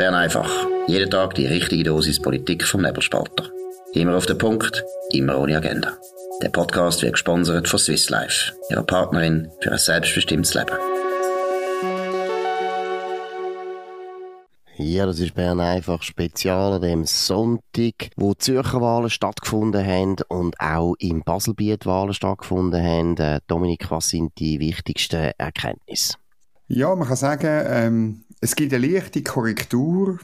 Bern einfach. Jeden Tag die richtige Dosis Politik vom Nebelspalter. Immer auf den Punkt, immer ohne Agenda. Der Podcast wird gesponsert von Swiss Life, ihrer Partnerin für ein selbstbestimmtes Leben. Ja, das ist Bern einfach spezial an dem Sonntag, wo die Zürcher Wahlen stattgefunden haben und auch im Baselbiet Wahlen stattgefunden haben. Äh, Dominik, was sind die wichtigsten Erkenntnisse? Ja, man kann sagen, ähm, es gibt eine leichte Korrektur,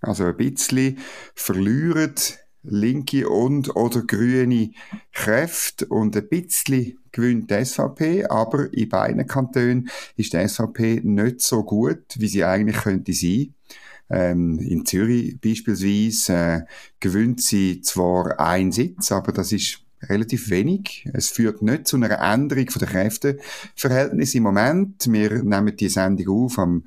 also ein bisschen verlieren linke und oder grüne Kräfte und ein bisschen gewinnt die SVP, aber in beiden Kantonen ist die SVP nicht so gut, wie sie eigentlich könnte sein. Ähm, in Zürich beispielsweise äh, gewinnt sie zwar einen Sitz, aber das ist relativ wenig. Es führt nicht zu einer Änderung der Kräfteverhältnisse im Moment. Wir nehmen die Sendung auf am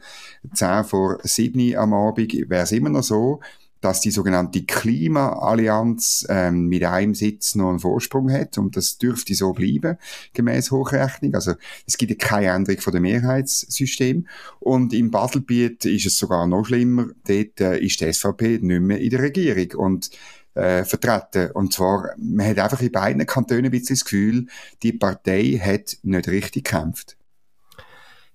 10 vor 7 am Abend. Wäre es immer noch so, dass die sogenannte Klimaallianz ähm, mit einem Sitz noch einen Vorsprung hat und das dürfte so bleiben, gemäß Hochrechnung. Also es gibt keine Änderung von dem Mehrheitssystem und im Baselbiet ist es sogar noch schlimmer. Dort äh, ist die SVP nicht mehr in der Regierung und äh, vertreten. Und zwar, man hat einfach in beiden Kantonen ein bisschen das Gefühl, die Partei hat nicht richtig gekämpft.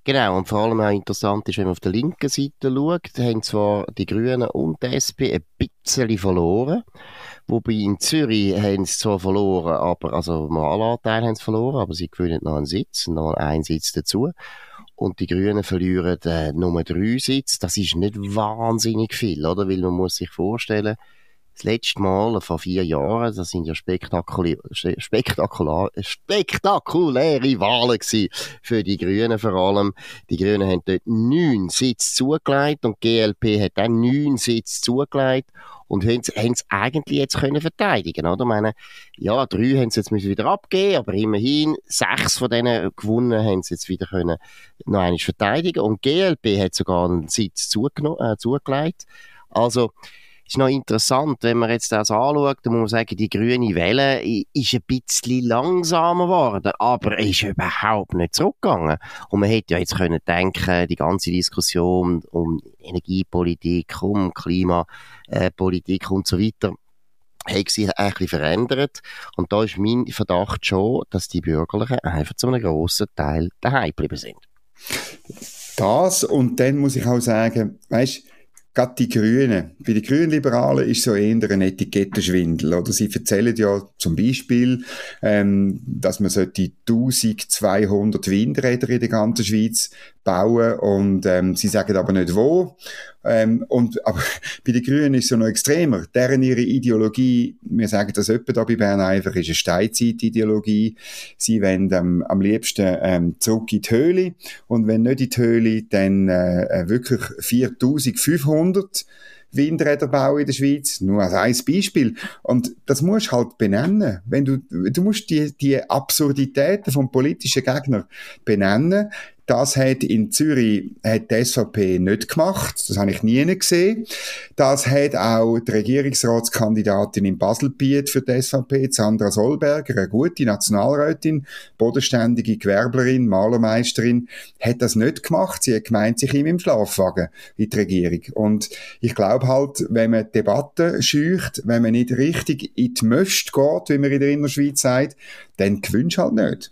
Genau, und vor allem auch interessant ist, wenn man auf der linken Seite schaut, haben zwar die Grünen und die SP ein bisschen verloren, wobei in Zürich haben sie zwar verloren, aber, also im Wahlanteil haben sie verloren, aber sie gewinnen noch einen Sitz, noch einen Sitz dazu. Und die Grünen verlieren äh, nur drei Sitze. Das ist nicht wahnsinnig viel, oder? Weil man muss sich vorstellen, das letzte Mal vor vier Jahren, das sind ja spektakulä spektakulär, spektakuläre Wahlen für die Grünen vor allem. Die Grünen haben dort neun Sitze zugelegt und die GLP hat dann neun Sitze zugelegt und haben es eigentlich jetzt können verteidigen, oder? Ich meine, ja, drei haben sie jetzt müssen wieder abgeben, aber immerhin sechs von denen gewonnen haben sie jetzt wieder können noch einmal verteidigen und GLP hat sogar einen Sitz äh, zugelegt. Also, ist noch interessant, wenn man jetzt das anschaut, dann muss man sagen, die grüne Welle ist ein bisschen langsamer geworden, aber ist überhaupt nicht zurückgegangen. Und man hätte ja jetzt können denken, die ganze Diskussion um Energiepolitik, um Klimapolitik und so weiter, hat sich ein bisschen verändert. Und da ist mein Verdacht schon, dass die Bürgerlichen einfach zu einem grossen Teil daheim geblieben sind. Das, und dann muss ich auch sagen, weißt, Gerade die Grünen. Bei den Grünliberalen ist so eher ein Etikettenschwindel. Oder sie erzählen ja zum Beispiel, ähm, dass man sollte 1200 Windräder in der ganzen Schweiz bauen und ähm, sie sagen aber nicht wo. Ähm, und, aber bei den Grünen ist es ja noch extremer. Deren ihre Ideologie, wir sagen das öppe da bei Bern einfach, ist eine Steinzeit-Ideologie. Sie wollen ähm, am liebsten ähm, zurück in die Höhle und wenn nicht in die Höhle, dann äh, äh wirklich 4500 Windräder bauen in der Schweiz. Nur als ein Beispiel. Und das musst halt benennen. Wenn du, du musst die, die Absurditäten vom politischen Gegner benennen. Das hat in Zürich hat die SVP nicht gemacht. Das habe ich nie gesehen. Das hat auch die Regierungsratskandidatin in Baselbiet für die SVP, Sandra Solberger, eine gute Nationalrätin, bodenständige Gewerblerin, Malermeisterin, hat das nicht gemacht. Sie hat gemeint, sich ihm im Schlafwagen in die Regierung. Und ich glaube halt, wenn man Debatten scheucht, wenn man nicht richtig in die Möst geht, wie man in der Innerschweiz sagt, dann gewünscht halt nicht.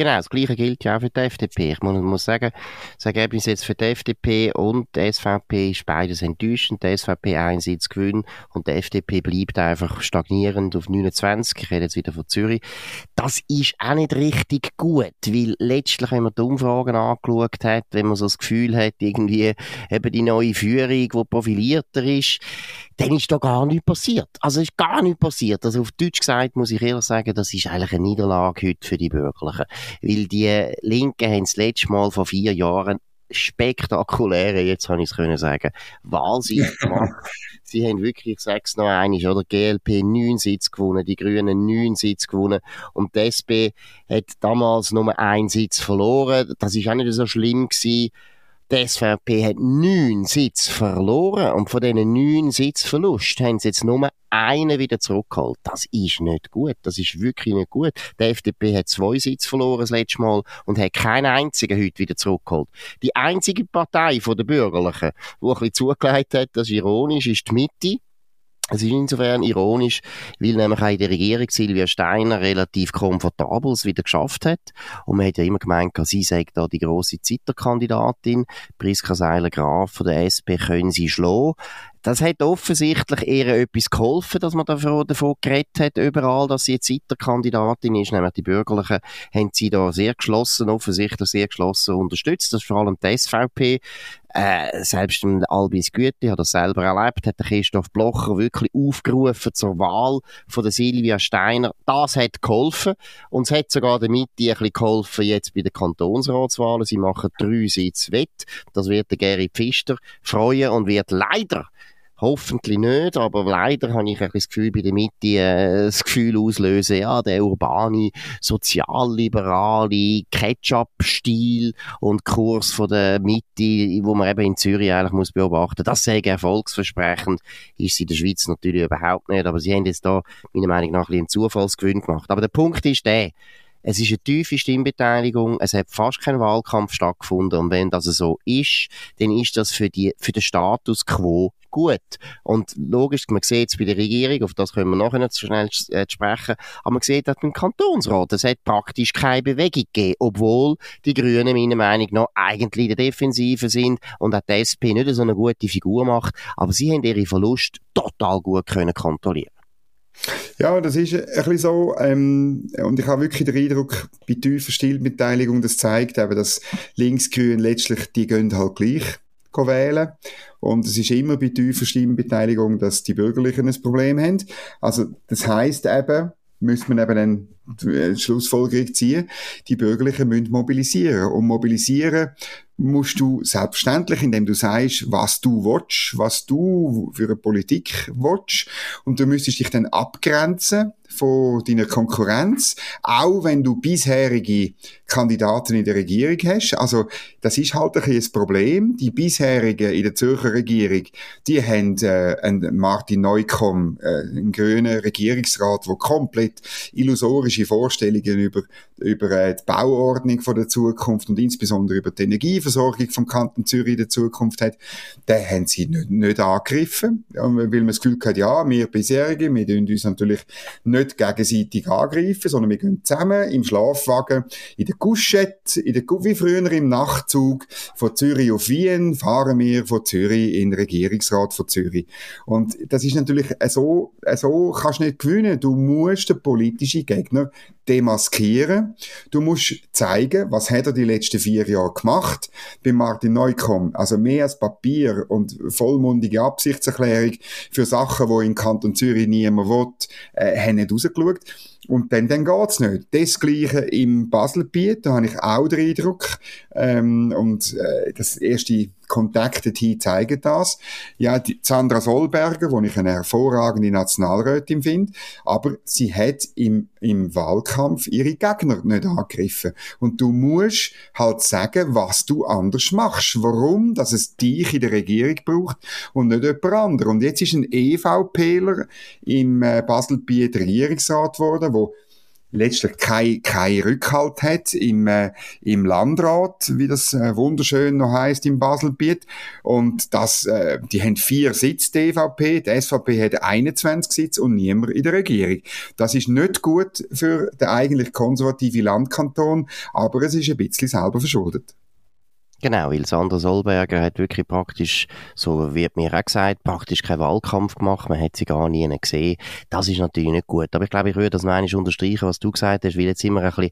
Genau, das Gleiche gilt ja auch für die FDP. Ich muss, muss sagen, das Ergebnis jetzt für die FDP und die SVP ist beides enttäuschend. Die SVP einen Sitz gewinnt und die FDP bleibt einfach stagnierend auf 29. Ich rede jetzt wieder von Zürich. Das ist auch nicht richtig gut, weil letztlich, wenn man die Umfragen angeschaut hat, wenn man so das Gefühl hat, irgendwie eben die neue Führung, die profilierter ist, dann ist da gar nichts passiert. Also ist gar nichts passiert. Also auf Deutsch gesagt muss ich ehrlich sagen, das ist eigentlich eine Niederlage heute für die Bürgerlichen. Weil die Linken haben das letzte Mal vor vier Jahren spektakuläre, jetzt kann ich es können sagen, Wahlsieg gemacht. Sie haben wirklich, ich sag's noch einmal, oder? GLP neun Sitz gewonnen, die Grünen neun Sitz gewonnen und die SP hat damals nur einen Sitz verloren. Das ist auch nicht so schlimm gewesen Die SVP hat neun Sitze verloren und von diesen neun Sitzverlust haben sie jetzt nur einen wieder zurückgeholt. Das ist nicht gut. Das ist wirklich nicht gut. Die FDP hat zwei Sitze verloren das letzte Mal und hat keinen einzigen heute wieder zurückgeholt. Die einzige Partei den Bürgerlichen, die ein bisschen zugelegt hat, das ist ironisch, ist die Mitte. Es ist insofern ironisch, weil nämlich auch in der Regierung Silvia Steiner relativ komfortabel es wieder geschafft hat. Und man hat ja immer gemeint, sie sei da die grosse Zitterkandidatin. Priska Seiler-Graf von der SP können sie schlagen. Das hat offensichtlich eher etwas geholfen, dass man davon, davon geredet hat, überall, dass sie jetzt Zitterkandidatin ist. Nämlich die Bürgerlichen haben sie da sehr geschlossen, offensichtlich sehr geschlossen unterstützt. Das ist vor allem die SVP. Äh, selbst im Albis Güte hat das selber erlebt, hat der Christoph Blocher wirklich aufgerufen zur Wahl von der Silvia Steiner. Das hat geholfen. Und es hat sogar der Mitte ein bisschen geholfen jetzt bei den Kantonsratswahlen. Sie machen drei Sitze wett. Das wird der Gary Pfister freuen und wird leider Hoffentlich nicht, aber leider habe ich ein das Gefühl, bei der Mitte äh, das Gefühl auslösen, ja, der urbane, sozialliberale Ketchup-Stil und Kurs von der Mitte, wo man eben in Zürich eigentlich muss beobachten, das sehr erfolgsversprechend, ist sie in der Schweiz natürlich überhaupt nicht, aber sie haben jetzt da meiner Meinung nach ein einen Zufallsgewinn gemacht. Aber der Punkt ist der, es ist eine tiefe Stimmbeteiligung, es hat fast kein Wahlkampf stattgefunden und wenn das so ist, dann ist das für, die, für den Status quo gut. Und logisch, man sieht es bei der Regierung, auf das können wir nachher nicht so schnell äh, sprechen, aber man sieht auch beim Kantonsrat, es hat praktisch keine Bewegung gegeben, obwohl die Grünen meiner Meinung nach eigentlich in der Defensive sind und auch die SP nicht so eine gute Figur macht, aber sie haben ihre Verlust total gut können kontrollieren. Ja, das ist ein bisschen so. Ähm, und ich habe wirklich den Eindruck, bei tiefer Stillbeteiligung, das zeigt eben, dass Linksgrün letztlich, die gehen halt gleich wählen. Und es ist immer bei tiefer Stimmenbeteiligung, dass die Bürgerlichen ein Problem haben. Also, das heißt eben, müssen wir eben dann die Schlussfolgerung ziehen, die Bürgerlichen müssen mobilisieren. Und mobilisieren musst du selbstverständlich, indem du sagst, was du willst, was du für eine Politik willst. Und du müsstest dich dann abgrenzen von deiner Konkurrenz, auch wenn du bisherige Kandidaten in der Regierung hast. Also, das ist halt ein, ein Problem. Die bisherigen in der Zürcher Regierung, die haben äh, einen Martin Neukomm, äh, einen grünen Regierungsrat, der komplett illusorische Vorstellungen über, über äh, die Bauordnung von der Zukunft und insbesondere über die Energieversorgung vom Kanton Zürich in der Zukunft hat. Den haben sie nicht, nicht angegriffen, weil man das Gefühl hat, ja, wir bisherige, wir tun uns natürlich nicht nicht gegenseitig angreifen, sondern wir gehen zusammen im Schlafwagen, in der Couchette, in der, wie früher im Nachtzug von Zürich auf Wien, fahren wir von Zürich in den Regierungsrat von Zürich. Und das ist natürlich so, so kannst du nicht gewinnen. Du musst den politischen Gegner demaskieren. Du musst zeigen, was hat er die letzten vier Jahre gemacht. Bei Martin Neukomm, also mehr als Papier und vollmundige Absichtserklärung für Sachen, wo in Kanton Zürich niemand will, äh, haben rausgeschaut. Und dann, dann geht's nicht. Das Gleiche im Baselbiet, da habe ich auch den Eindruck, ähm, und äh, das erste Kontakte hier zeigen das. Ja, die Sandra Solberger, wo ich eine hervorragende Nationalrätin finde, aber sie hat im, im Wahlkampf ihre Gegner nicht angegriffen. Und du musst halt sagen, was du anders machst. Warum, dass es dich in der Regierung braucht und nicht jemand anderes. Und jetzt ist ein EVPler im äh, Baselbiet Regierungsrat geworden, wo letztlich kein, kein Rückhalt hat im, äh, im Landrat, wie das äh, wunderschön noch heißt im Baselbiet. Und das, äh, die haben vier Sitze, die EVP, die SVP hat 21 Sitze und niemand in der Regierung. Das ist nicht gut für den eigentlich konservativen Landkanton, aber es ist ein bisschen selber verschuldet. Genau, weil Sandra Solberger hat wirklich praktisch, so wird mir auch gesagt, praktisch keinen Wahlkampf gemacht, man hat sie gar nie gesehen. Das ist natürlich nicht gut. Aber ich glaube, ich würde das noch einmal unterstreichen, was du gesagt hast, weil jetzt immer ein bisschen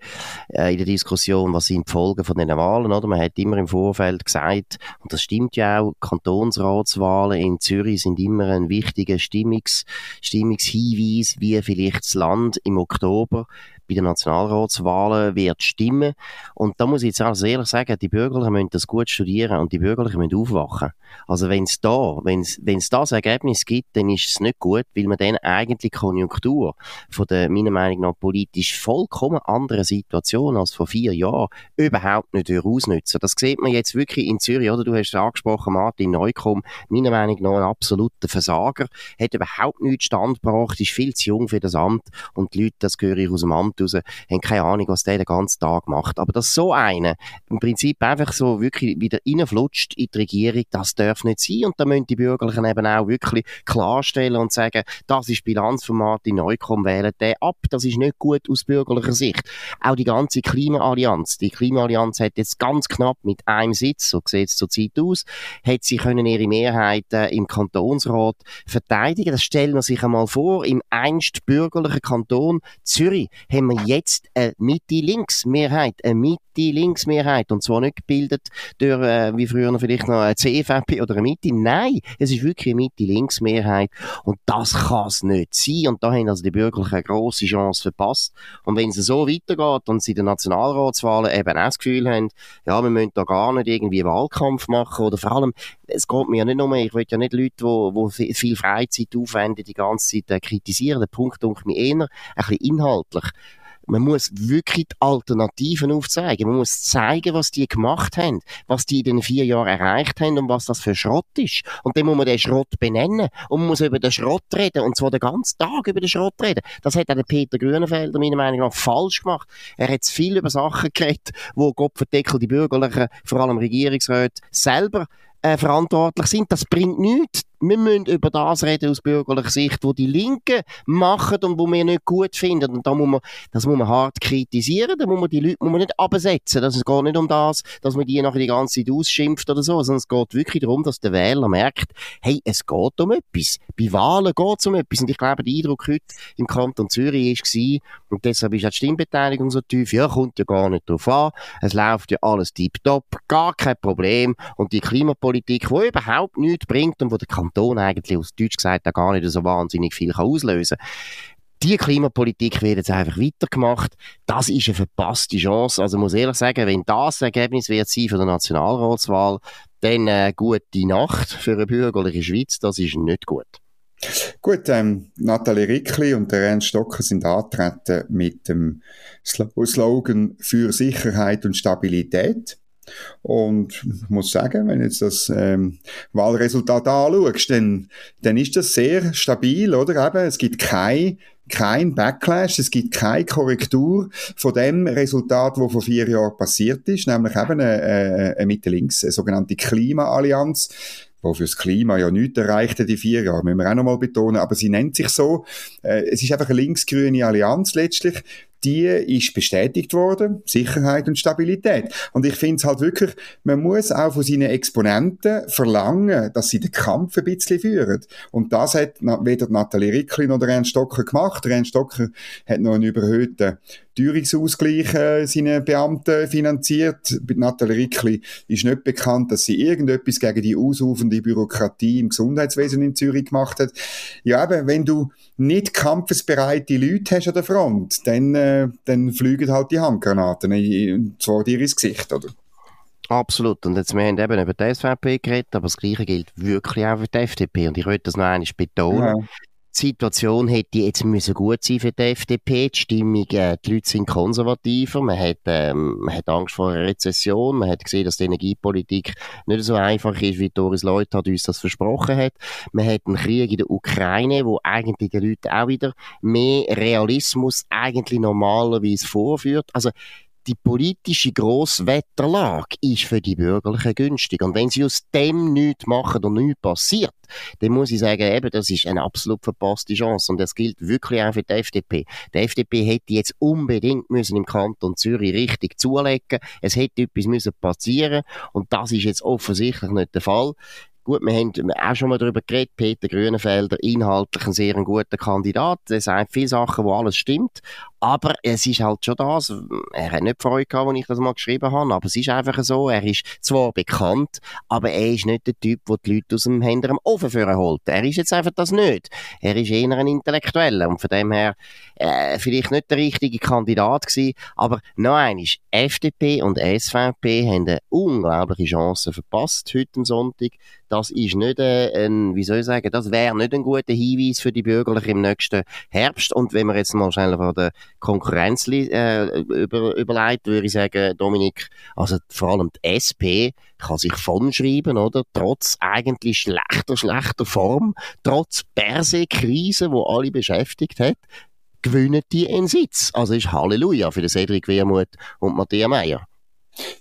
äh, in der Diskussion, was sind die Folgen von den Wahlen, oder? Man hat immer im Vorfeld gesagt, und das stimmt ja auch, Kantonsratswahlen in Zürich sind immer ein wichtiger Stimmungs, Stimmungshinweis, wie vielleicht das Land im Oktober bei den Nationalratswahlen wird stimmen. Und da muss ich jetzt auch ehrlich sagen, die Bürgerlichen müssen das gut studieren und die Bürgerlichen müssen aufwachen. Also wenn es da, wenn es das Ergebnis gibt, dann ist es nicht gut, weil man dann eigentlich Konjunktur von der, meiner Meinung nach, politisch vollkommen anderen Situation als vor vier Jahren überhaupt nicht ausnutzen. Das sieht man jetzt wirklich in Zürich, oder? Du hast es angesprochen, Martin Neukomm, meiner Meinung nach ein absoluter Versager, hat überhaupt nichts standgebracht, ist viel zu jung für das Amt und die Leute, das höre ich aus dem Amt raus, haben keine Ahnung, was der den ganzen Tag macht. Aber dass so einer im Prinzip einfach so wirklich wieder reinflutscht in die Regierung, das darf nicht sein. Und da müssen die Bürgerlichen eben auch wirklich klarstellen und sagen, das ist die Bilanz von Martin Neukomm, wählen den ab, das ist nicht gut aus bürgerlicher Sicht. Auch die ganze Klimaallianz, die Klimaallianz hat jetzt ganz knapp mit einem Sitz, so sieht es zurzeit aus, hat sie können ihre Mehrheit äh, im Kantonsrat verteidigen. Das stellen wir sich einmal vor, im einst bürgerlichen Kanton Zürich haben wir jetzt eine Mitte-Links-Mehrheit, eine Mitte-Links-Mehrheit. Und zwar nicht gebildet durch, äh, wie früher vielleicht noch eine CVP oder eine Mitte. Nein, es ist wirklich eine Mitte-Links-Mehrheit und das kann es nicht sein und da haben also die Bürgerlichen eine grosse Chance verpasst und wenn es so weitergeht und sie in den Nationalratswahlen eben auch das Gefühl haben, ja, wir müssen da gar nicht irgendwie Wahlkampf machen oder vor allem, es geht mir ja nicht nur mehr, ich will ja nicht Leute, die, viel Freizeit aufwenden, die ganze Zeit äh, kritisieren. Der Punkt denke mir eher ein bisschen inhaltlich man muss wirklich die Alternativen aufzeigen. Man muss zeigen, was die gemacht haben, was die in den vier Jahren erreicht haben und was das für Schrott ist. Und dann muss man den Schrott benennen und man muss über den Schrott reden und zwar den ganzen Tag über den Schrott reden. Das hat auch der Peter Grünenfelder meiner Meinung nach falsch gemacht. Er hat viel über Sachen geredet, wo Gott verdeckel die Bürgerlichen, vor allem Regierungsräte, selber äh, verantwortlich sind. Das bringt nichts. Wir müssen über das reden aus bürgerlicher Sicht, wo die Linken machen und wo wir nicht gut finden. Und da muss man, das muss man hart kritisieren. Da muss man die Leute muss man nicht absetzen. Das, es geht nicht um das, dass man die nachher die ganze Zeit ausschimpft oder so, sondern es geht wirklich darum, dass der Wähler merkt, hey, es geht um etwas. Bei Wahlen geht es um etwas. Und ich glaube, der Eindruck heute im Kanton Zürich war, und deshalb ist auch die Stimmbeteiligung so tief, ja, kommt ja gar nicht drauf an. Es läuft ja alles tiptop, gar kein Problem. Und die Klimapolitik, die überhaupt nichts bringt und wo der Kanton eigentlich aus Deutsch gesagt auch gar nicht so wahnsinnig viel kann auslösen kann. Die Klimapolitik wird jetzt einfach weitergemacht. Das ist eine verpasste Chance. Also muss ehrlich sagen, wenn das Ergebnis wird sein von der Nationalratswahl, dann äh, gute Nacht für eine bürgerliche Schweiz. Das ist nicht gut. Gut, ähm, Nathalie Rickli und der Ernst Stocker sind antreten mit dem Slogan für Sicherheit und Stabilität. Und ich muss sagen, wenn jetzt das ähm, Wahlresultat anschaust, dann, dann ist das sehr stabil, oder? Eben, es gibt kein kein Backlash, es gibt keine Korrektur von dem Resultat, wo vor vier Jahren passiert ist, nämlich eben eine, eine, eine Mitte-Links, eine sogenannte Klimaallianz, wo fürs Klima ja nichts erreicht die vier Jahre, müssen wir auch nochmal betonen, aber sie nennt sich so. Äh, es ist einfach eine linksgrüne Allianz letztlich, die ist bestätigt worden, Sicherheit und Stabilität. Und ich finde es halt wirklich, man muss auch von seinen Exponenten verlangen, dass sie den Kampf ein bisschen führen. Und das hat weder Nathalie Rickli noch der Ernst Stocker gemacht. Ernst Stocker hat noch einen überhöhten Teuerungsausgleich äh, seine Beamten finanziert. Bei Nathalie Rickli ist nicht bekannt, dass sie irgendetwas gegen die ausufende Bürokratie im Gesundheitswesen in Zürich gemacht hat. Ja, aber wenn du nicht kampfesbereite Leute hast an der Front, dann, äh, dann fliegen halt die Handgranaten in, zwar dir ins Gesicht, oder? Absolut. Und jetzt, wir haben eben über die SVP geredet, aber das Gleiche gilt wirklich auch für die FDP. Und ich möchte das noch einmal betonen. Ja die Situation hätte jetzt müssen gut sein für die FDP. Die Stimmung, äh, die Leute sind konservativer. Man hat, ähm, man hat Angst vor einer Rezession. Man hat gesehen, dass die Energiepolitik nicht so einfach ist, wie Doris Leuthard uns das versprochen hat. Man hat einen Krieg in der Ukraine, wo eigentlich den Leuten auch wieder mehr Realismus eigentlich normalerweise vorführt. Also, die politische Grosswetterlage ist für die Bürgerlichen günstig. Und wenn sie aus dem nichts machen und nichts passiert, dann muss ich sagen, eben, das ist eine absolut verpasste Chance. Und das gilt wirklich auch für die FDP. Die FDP hätte jetzt unbedingt müssen im Kanton Zürich richtig zulegen. Es hätte etwas müssen passieren. Und das ist jetzt offensichtlich nicht der Fall. Gut, wir haben auch schon mal darüber geredet, Peter Grünenfelder, inhaltlich ein sehr guter Kandidat. Er sagt viele Sachen, wo alles stimmt. Aber es ist halt schon das, er hat nicht Freude gehabt, als ich das mal geschrieben habe, aber es ist einfach so, er ist zwar bekannt, aber er ist nicht der Typ, der die Leute aus dem Händen am Ofen führen holt. Er ist jetzt einfach das nicht. Er ist eher ein Intellektueller und von dem her äh, vielleicht nicht der richtige Kandidat gewesen, aber noch eines, FDP und SVP haben eine unglaubliche Chance verpasst heute am Sonntag. Das ist nicht äh, ein, wie soll ich sagen, das wäre nicht ein guter Hinweis für die Bürgerlichen im nächsten Herbst. Und wenn wir jetzt mal schnell von der Konkurrenz äh, über, überlegt, würde ich sagen, Dominik, also vor allem die SP kann sich von schreiben, oder? Trotz eigentlich schlechter, schlechter Form, trotz Perse-Krise, wo alle beschäftigt hat, gewinnen die einen Sitz. Also ist Halleluja für den Cedric Wermuth und Matthias Meyer.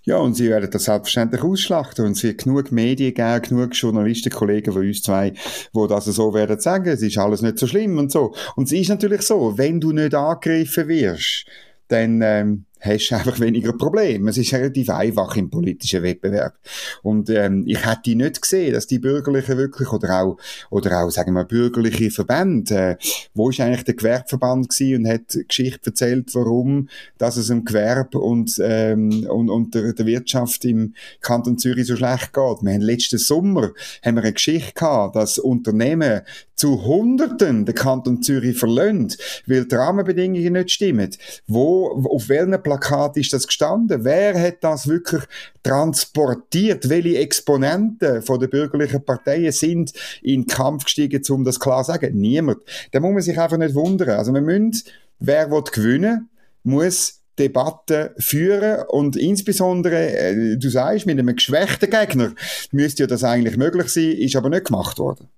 Ja, und sie werden das selbstverständlich ausschlachten. Und es wird genug Medien geben, genug Journalisten, Kollegen von uns zwei, wo das so werden sagen, es ist alles nicht so schlimm und so. Und es ist natürlich so, wenn du nicht angegriffen wirst, dann ähm, hast du einfach weniger Probleme. Es ist relativ einfach im politischen Wettbewerb. Und ähm, ich hätte nicht gesehen, dass die Bürgerlichen wirklich, oder auch, oder auch, sagen wir, bürgerliche Verbände, äh, wo ist eigentlich der Gewerbeverband gewesen und hat Geschichte erzählt, warum, dass es im Gewerbe und, ähm, und, und der, der Wirtschaft im Kanton Zürich so schlecht geht. Wir haben letzten Sommer haben wir eine Geschichte gehabt, dass Unternehmen zu Hunderten den Kanton Zürich verlöhnt, weil die Rahmenbedingungen nicht stimmen. Wo, auf welchen Plakat ist das gestanden? Wer hat das wirklich transportiert? Welche Exponenten von der bürgerlichen Parteien sind in den Kampf gestiegen, um das klar zu sagen? Niemand. Da muss man sich einfach nicht wundern. Also wir müssen, wer will gewinnen, muss Debatten führen und insbesondere, äh, du sagst, mit einem geschwächten Gegner müsste ja das eigentlich möglich sein, ist aber nicht gemacht worden.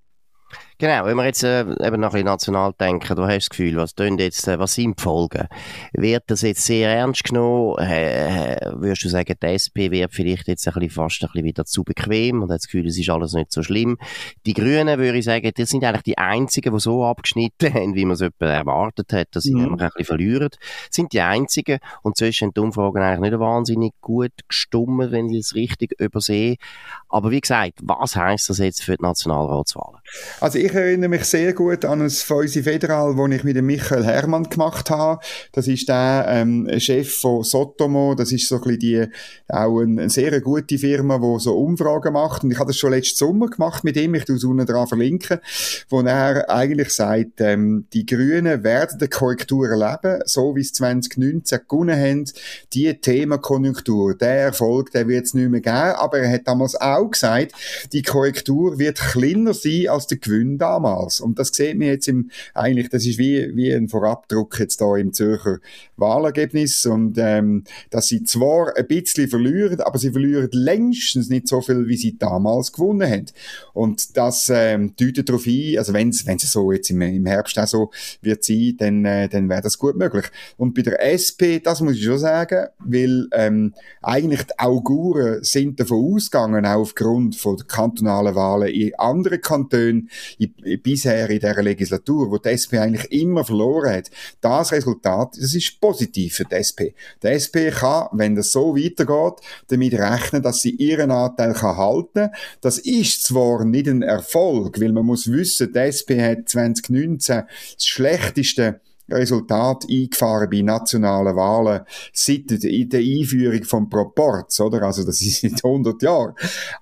Genau, wenn wir jetzt äh, eben noch ein bisschen national denken, du hast das Gefühl, was jetzt, äh, was sind die Folgen? Wird das jetzt sehr ernst genommen? Äh, würdest du sagen, die SP wird vielleicht jetzt ein bisschen fast ein bisschen wieder zu bequem und hat das Gefühl, es ist alles nicht so schlimm? Die Grünen, würde ich sagen, die sind eigentlich die einzigen, die so abgeschnitten haben, wie man es erwartet hat, dass sie mhm. nämlich ein bisschen verlieren. Sind die einzigen und sonst sind die Umfragen eigentlich nicht wahnsinnig gut gestummen, wenn ich es richtig übersehe. Aber wie gesagt, was heisst das jetzt für die Nationalratswahlen? Also ich erinnere mich sehr gut an ein Fäuse Federal, das ich mit dem Michael Hermann gemacht habe. Das ist der ähm, Chef von Sotomo. Das ist so ein bisschen die, auch eine, eine sehr gute Firma, die so Umfragen macht. Und ich habe das schon letzten Sommer gemacht mit ihm. Ich tue es unten dran verlinken. Wo er eigentlich sagt, ähm, die Grünen werden eine Korrektur erleben, so wie es 2019 gewonnen haben. Die Themenkonjunktur, der Erfolg, der wird es nicht mehr geben. Aber er hat damals auch gesagt, die Korrektur wird kleiner sein als der Gewinn damals. Und das sieht man jetzt im, eigentlich, das ist wie, wie ein Vorabdruck jetzt da im Zürcher Wahlergebnis. Und, ähm, dass sie zwar ein bisschen verlieren, aber sie verlieren längstens nicht so viel, wie sie damals gewonnen haben. Und das, ähm, deutet darauf ein, also wenn es, so jetzt im, im Herbst auch so wird sein, dann, äh, dann wäre das gut möglich. Und bei der SP, das muss ich schon sagen, weil, ähm, eigentlich die Auguren sind davon ausgegangen, auch aufgrund von kantonalen Wahlen in anderen Kantonen, in, bisher in dieser Legislatur, wo die SP eigentlich immer verloren hat. Das Resultat, das ist positiv für die SP. Die SP kann, wenn das so weitergeht, damit rechnen, dass sie ihren Anteil kann halten. Das ist zwar nicht ein Erfolg, weil man muss wissen, die SP hat 2019 das schlechteste Resultat eingefahren bei nationalen Wahlen seit der Einführung von Proports, oder? Also, das ist seit 100 Jahren.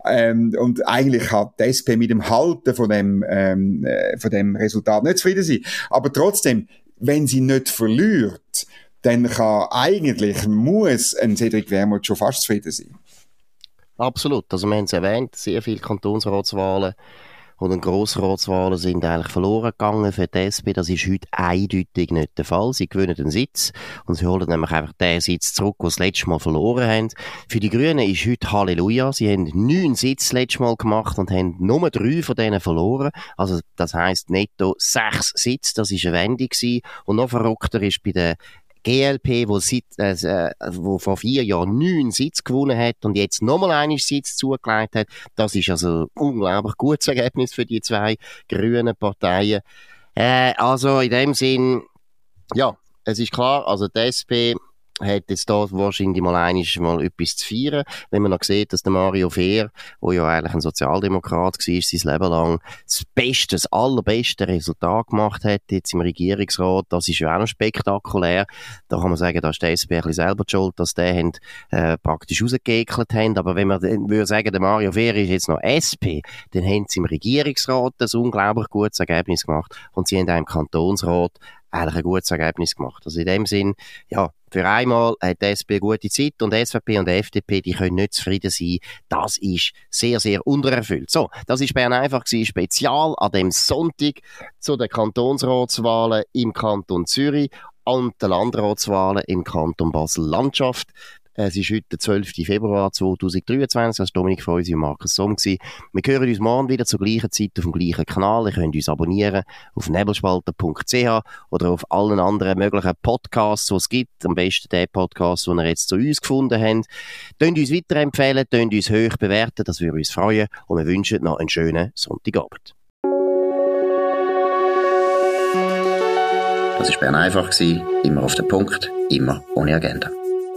Ähm, und eigentlich hat die SP mit dem Halten von dem, ähm, äh, von dem Resultat nicht zufrieden sein. Aber trotzdem, wenn sie nicht verliert, dann kann eigentlich, muss ein Cedric Wermuth schon fast zufrieden sein. Absolut. Also, wir haben es erwähnt, sehr viele Kantonsratswahlen und ein Grossratswahlen sind eigentlich verloren gegangen für die SP. Das ist heute eindeutig nicht der Fall. Sie gewinnen den Sitz und sie holen nämlich einfach den Sitz zurück, den sie letztes Mal verloren haben. Für die Grünen ist heute Halleluja. Sie haben neun Sitze letztes Mal gemacht und haben nur drei von denen verloren. Also das heisst netto sechs Sitze. Das ist eine Wende gewesen. Und noch verrückter ist bei den GLP, wo, seit, äh, wo vor vier Jahren neun Sitze gewonnen hat und jetzt nochmal einen Sitz zugelegt hat, das ist also ein unglaublich gutes Ergebnis für die zwei grünen Parteien. Äh, also in dem Sinn, ja, es ist klar, also die SP hat jetzt da wahrscheinlich mal einiges mal etwas zu feiern, wenn man noch sieht, dass der Mario Fehr, der ja eigentlich ein Sozialdemokrat war, sein Leben lang das beste, das allerbeste Resultat gemacht hat, jetzt im Regierungsrat, das ist ja auch noch spektakulär. Da kann man sagen, da ist der SP ein bisschen selber schuld, dass die haben, äh, praktisch rausgeekelt haben, aber wenn man würde sagen, der Mario Fehr ist jetzt noch SP, dann haben sie im Regierungsrat ein unglaublich gutes Ergebnis gemacht. Und sie haben auch im Kantonsrat eigentlich ein gutes Ergebnis gemacht. Also in dem Sinn, ja, für einmal hat die SP eine gute Zeit und SVP und FDP, die können nicht zufrieden sein. Das ist sehr, sehr untererfüllt. So, das ist Bern einfach gewesen, spezial an dem Sonntag zu den Kantonsratswahlen im Kanton Zürich und den Landratswahlen im Kanton Basel-Landschaft. Es ist heute der 12. Februar 2023, als Dominik Freusi und Markus Somm. Wir hören uns morgen wieder zur gleichen Zeit auf dem gleichen Kanal. Ihr könnt uns abonnieren auf nebelspalter.ch oder auf allen anderen möglichen Podcasts, die es gibt. Am besten der Podcast, den ihr jetzt zu uns gefunden habt. Tönt uns weiterempfehlen, tönt uns hoch bewerten, das würde uns freuen. Und wir wünschen noch einen schönen Sonntagabend. Das war Bern einfach, immer auf den Punkt, immer ohne Agenda